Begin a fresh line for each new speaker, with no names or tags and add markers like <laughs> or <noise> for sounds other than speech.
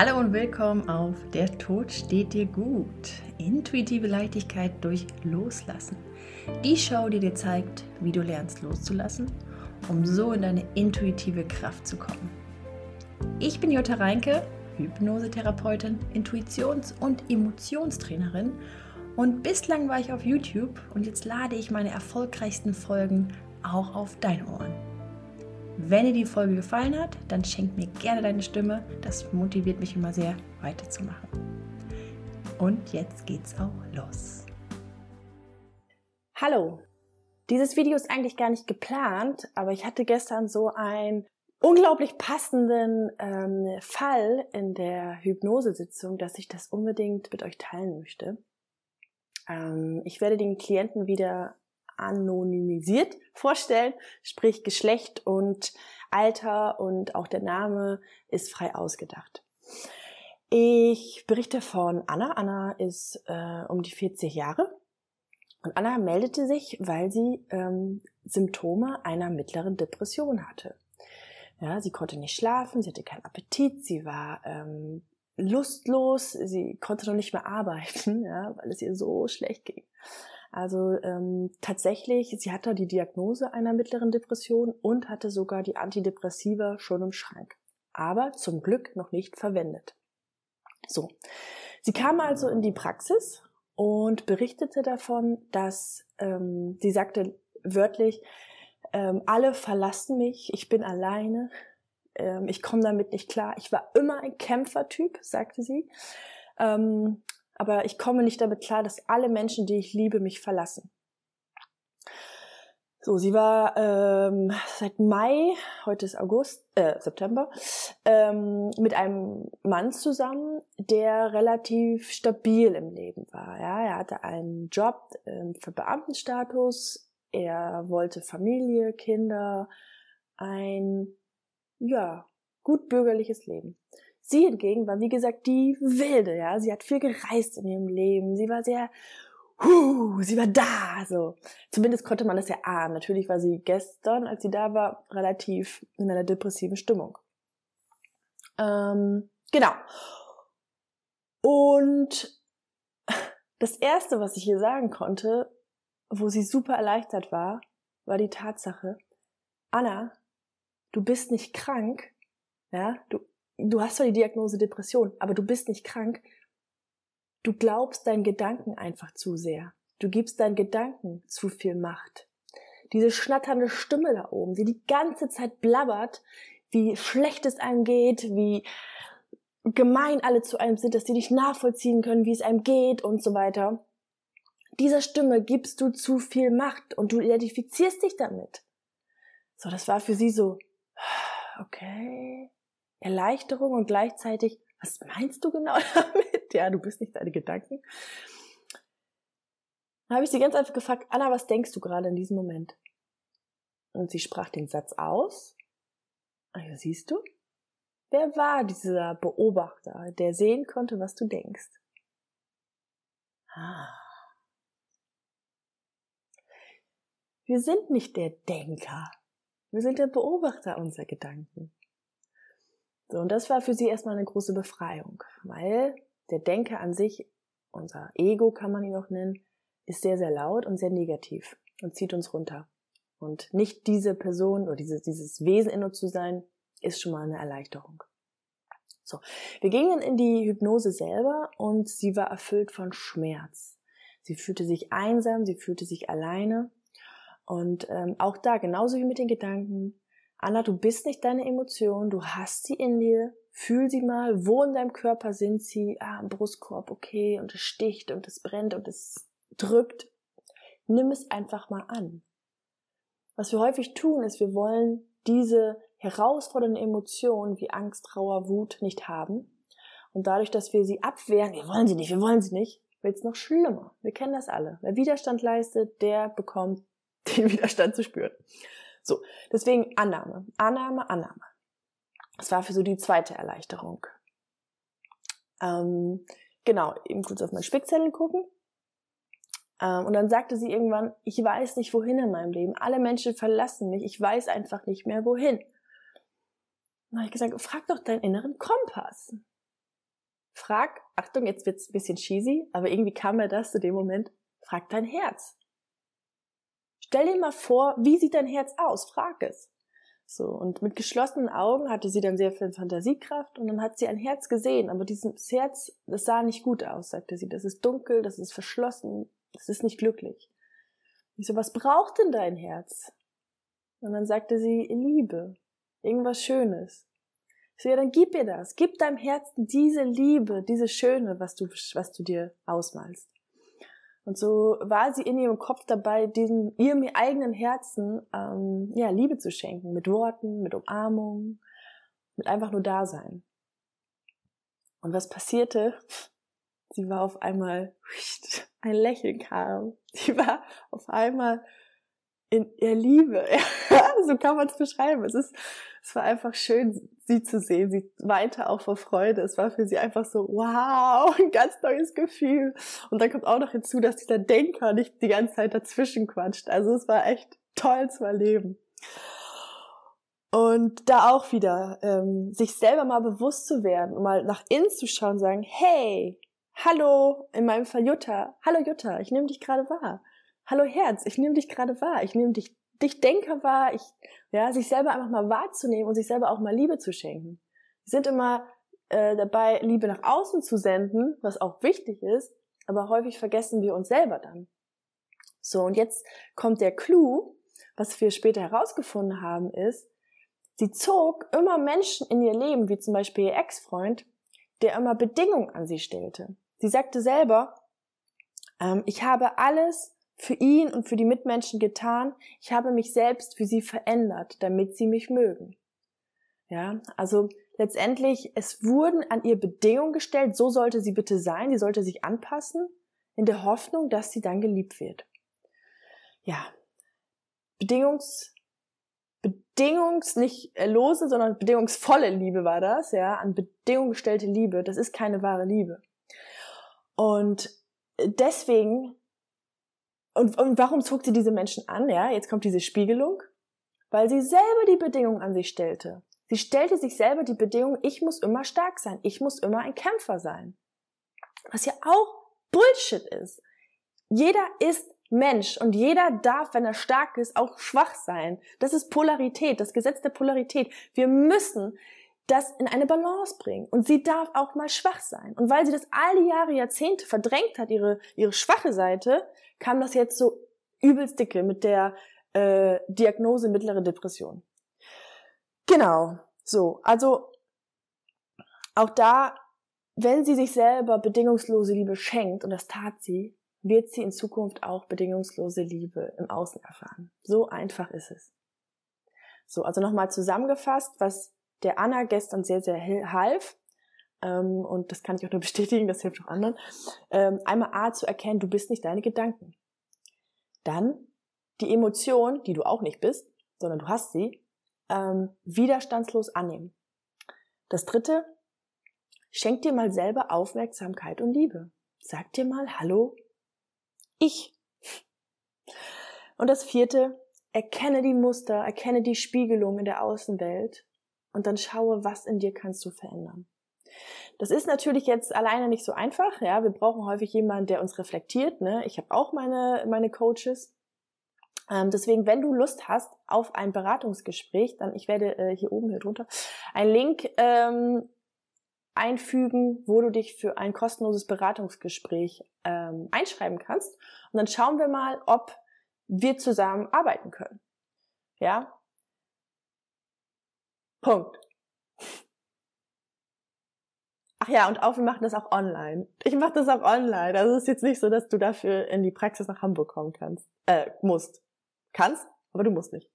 Hallo und willkommen auf Der Tod steht dir gut. Intuitive Leichtigkeit durch Loslassen. Die Show, die dir zeigt, wie du lernst loszulassen, um so in deine intuitive Kraft zu kommen. Ich bin Jutta Reinke, Hypnosetherapeutin, Intuitions- und Emotionstrainerin und bislang war ich auf YouTube und jetzt lade ich meine erfolgreichsten Folgen auch auf deine Ohren. Wenn dir die Folge gefallen hat, dann schenk mir gerne deine Stimme. Das motiviert mich immer sehr, weiterzumachen. Und jetzt geht's auch los.
Hallo. Dieses Video ist eigentlich gar nicht geplant, aber ich hatte gestern so einen unglaublich passenden ähm, Fall in der Hypnosesitzung, dass ich das unbedingt mit euch teilen möchte. Ähm, ich werde den Klienten wieder anonymisiert vorstellen, sprich Geschlecht und Alter und auch der Name ist frei ausgedacht. Ich berichte von Anna. Anna ist äh, um die 40 Jahre und Anna meldete sich, weil sie ähm, Symptome einer mittleren Depression hatte. Ja, sie konnte nicht schlafen, sie hatte keinen Appetit, sie war ähm, lustlos, sie konnte noch nicht mehr arbeiten, <laughs> ja, weil es ihr so schlecht ging. Also ähm, tatsächlich, sie hatte die Diagnose einer mittleren Depression und hatte sogar die Antidepressiva schon im Schrank. Aber zum Glück noch nicht verwendet. So. Sie kam also in die Praxis und berichtete davon, dass ähm, sie sagte wörtlich, ähm, alle verlassen mich, ich bin alleine, ähm, ich komme damit nicht klar. Ich war immer ein Kämpfertyp, sagte sie. Ähm, aber ich komme nicht damit klar, dass alle Menschen, die ich liebe, mich verlassen. So, sie war ähm, seit Mai, heute ist August, äh, September, ähm, mit einem Mann zusammen, der relativ stabil im Leben war. Ja, er hatte einen Job ähm, für Beamtenstatus, er wollte Familie, Kinder, ein ja gut bürgerliches Leben. Sie hingegen war, wie gesagt, die Wilde, ja. Sie hat viel gereist in ihrem Leben. Sie war sehr, huh, sie war da, so. Zumindest konnte man das ja ahnen. Natürlich war sie gestern, als sie da war, relativ in einer depressiven Stimmung. Ähm, genau. Und das erste, was ich ihr sagen konnte, wo sie super erleichtert war, war die Tatsache, Anna, du bist nicht krank, ja, du, du hast zwar die Diagnose Depression, aber du bist nicht krank. Du glaubst deinen Gedanken einfach zu sehr. Du gibst deinen Gedanken zu viel Macht. Diese schnatternde Stimme da oben, die die ganze Zeit blabbert, wie schlecht es einem geht, wie gemein alle zu einem sind, dass die nicht nachvollziehen können, wie es einem geht und so weiter. Dieser Stimme gibst du zu viel Macht und du identifizierst dich damit. So, das war für sie so, okay, Erleichterung und gleichzeitig, was meinst du genau <laughs> damit? Ja, du bist nicht deine Gedanken. Da habe ich sie ganz einfach gefragt, Anna, was denkst du gerade in diesem Moment? Und sie sprach den Satz aus. Also siehst du, wer war dieser Beobachter, der sehen konnte, was du denkst? Ah. Wir sind nicht der Denker. Wir sind der Beobachter unserer Gedanken. So, und das war für sie erstmal eine große Befreiung, weil der Denker an sich, unser Ego kann man ihn auch nennen, ist sehr, sehr laut und sehr negativ und zieht uns runter. Und nicht diese Person oder dieses, dieses Wesen in uns zu sein, ist schon mal eine Erleichterung. So, wir gingen in die Hypnose selber und sie war erfüllt von Schmerz. Sie fühlte sich einsam, sie fühlte sich alleine. Und ähm, auch da, genauso wie mit den Gedanken, Anna, du bist nicht deine Emotion, du hast sie in dir. Fühl sie mal, wo in deinem Körper sind sie? Ah, im Brustkorb, okay, und es sticht und es brennt und es drückt. Nimm es einfach mal an. Was wir häufig tun, ist, wir wollen diese herausfordernden Emotionen wie Angst, Trauer, Wut nicht haben. Und dadurch, dass wir sie abwehren, wir wollen sie nicht, wir wollen sie nicht, wird es noch schlimmer. Wir kennen das alle. Wer Widerstand leistet, der bekommt <laughs> den Widerstand zu spüren. So, deswegen Annahme, Annahme, Annahme. Das war für so die zweite Erleichterung. Ähm, genau, eben kurz auf meinen Spickzettel gucken. Ähm, und dann sagte sie irgendwann, ich weiß nicht wohin in meinem Leben. Alle Menschen verlassen mich. Ich weiß einfach nicht mehr wohin. Dann habe ich gesagt, frag doch deinen inneren Kompass. frag, Achtung, jetzt wird's ein bisschen cheesy, aber irgendwie kam mir das zu dem Moment, frag dein Herz. Stell dir mal vor, wie sieht dein Herz aus? Frag es. So, und mit geschlossenen Augen hatte sie dann sehr viel Fantasiekraft und dann hat sie ein Herz gesehen, aber dieses Herz, das sah nicht gut aus, sagte sie. Das ist dunkel, das ist verschlossen, das ist nicht glücklich. Ich so, was braucht denn dein Herz? Und dann sagte sie, Liebe, irgendwas Schönes. Ich so, ja, dann gib ihr das. Gib deinem Herzen diese Liebe, diese Schöne, was du, was du dir ausmalst. Und so war sie in ihrem Kopf dabei, diesem ihrem eigenen Herzen ähm, ja Liebe zu schenken, mit Worten, mit Umarmung, mit einfach nur Dasein. Und was passierte? <laughs> Sie war auf einmal <laughs> ein Lächeln kam. Sie war auf einmal in ihr Liebe. <laughs> So kann man es beschreiben. Es ist, es war einfach schön, sie zu sehen. Sie weinte auch vor Freude. Es war für sie einfach so, wow, <laughs> ein ganz neues Gefühl. Und dann kommt auch noch hinzu, dass dieser Denker nicht die ganze Zeit dazwischen quatscht. Also es war echt toll zu erleben. Und da auch wieder, ähm, sich selber mal bewusst zu werden und mal nach innen zu schauen und sagen, hey, hallo, in meinem Fall Jutta, hallo Jutta, ich nehme dich gerade wahr hallo Herz, ich nehme dich gerade wahr, ich nehme dich, dich Denker wahr, ich, ja, sich selber einfach mal wahrzunehmen und sich selber auch mal Liebe zu schenken. Wir sind immer äh, dabei, Liebe nach außen zu senden, was auch wichtig ist, aber häufig vergessen wir uns selber dann. So, und jetzt kommt der Clou, was wir später herausgefunden haben, ist, sie zog immer Menschen in ihr Leben, wie zum Beispiel ihr Ex-Freund, der immer Bedingungen an sie stellte. Sie sagte selber, ähm, ich habe alles für ihn und für die Mitmenschen getan. Ich habe mich selbst für sie verändert, damit sie mich mögen. Ja, also letztendlich, es wurden an ihr Bedingungen gestellt, so sollte sie bitte sein, sie sollte sich anpassen, in der Hoffnung, dass sie dann geliebt wird. Ja, Bedingungs, Bedingungs, nicht lose, sondern bedingungsvolle Liebe war das, ja, an Bedingungen gestellte Liebe, das ist keine wahre Liebe. Und deswegen und, und warum zog sie diese Menschen an? Ja, jetzt kommt diese Spiegelung. Weil sie selber die Bedingungen an sich stellte. Sie stellte sich selber die Bedingung, ich muss immer stark sein, ich muss immer ein Kämpfer sein. Was ja auch Bullshit ist. Jeder ist Mensch und jeder darf, wenn er stark ist, auch schwach sein. Das ist Polarität, das Gesetz der Polarität. Wir müssen das in eine Balance bringen. Und sie darf auch mal schwach sein. Und weil sie das all die Jahre, Jahrzehnte verdrängt hat, ihre, ihre schwache Seite, kam das jetzt so übelst dicke mit der äh, Diagnose mittlere Depression. Genau, so, also auch da, wenn sie sich selber bedingungslose Liebe schenkt, und das tat sie, wird sie in Zukunft auch bedingungslose Liebe im Außen erfahren. So einfach ist es. So, also nochmal zusammengefasst, was der Anna gestern sehr, sehr half, ähm, und das kann ich auch nur <laughs> bestätigen, das hilft auch anderen, ähm, einmal A zu erkennen, du bist nicht deine Gedanken. Dann die Emotion, die du auch nicht bist, sondern du hast sie, ähm, widerstandslos annehmen. Das dritte, schenk dir mal selber Aufmerksamkeit und Liebe. Sag dir mal, hallo, ich. Und das vierte, erkenne die Muster, erkenne die Spiegelung in der Außenwelt und dann schaue, was in dir kannst du verändern. Das ist natürlich jetzt alleine nicht so einfach. Ja, wir brauchen häufig jemanden, der uns reflektiert. Ne? Ich habe auch meine meine Coaches. Ähm, deswegen, wenn du Lust hast auf ein Beratungsgespräch, dann ich werde äh, hier oben hier drunter einen Link ähm, einfügen, wo du dich für ein kostenloses Beratungsgespräch ähm, einschreiben kannst. Und dann schauen wir mal, ob wir zusammen arbeiten können. Ja. Punkt. Ach ja, und auch, wir machen das auch online. Ich mache das auch online. Also es ist jetzt nicht so, dass du dafür in die Praxis nach Hamburg kommen kannst. Äh, musst. Kannst, aber du musst nicht.